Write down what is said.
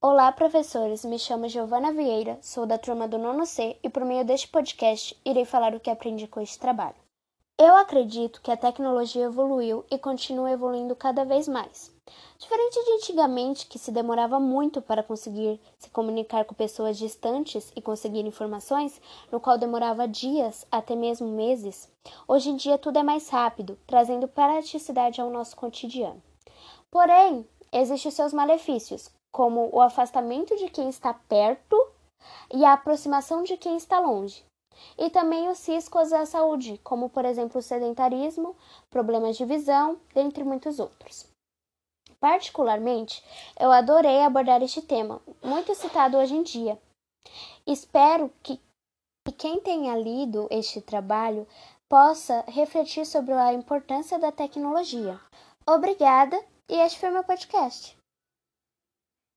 Olá, professores. Me chamo Giovana Vieira, sou da turma do nono C e, por meio deste podcast, irei falar o que aprendi com este trabalho. Eu acredito que a tecnologia evoluiu e continua evoluindo cada vez mais. Diferente de antigamente, que se demorava muito para conseguir se comunicar com pessoas distantes e conseguir informações, no qual demorava dias, até mesmo meses, hoje em dia tudo é mais rápido, trazendo praticidade ao nosso cotidiano. Porém, existem seus malefícios, como o afastamento de quem está perto e a aproximação de quem está longe. E também os riscos à saúde, como por exemplo o sedentarismo, problemas de visão, dentre muitos outros. Particularmente, eu adorei abordar este tema, muito citado hoje em dia. Espero que, que quem tenha lido este trabalho possa refletir sobre a importância da tecnologia. Obrigada e este foi meu podcast.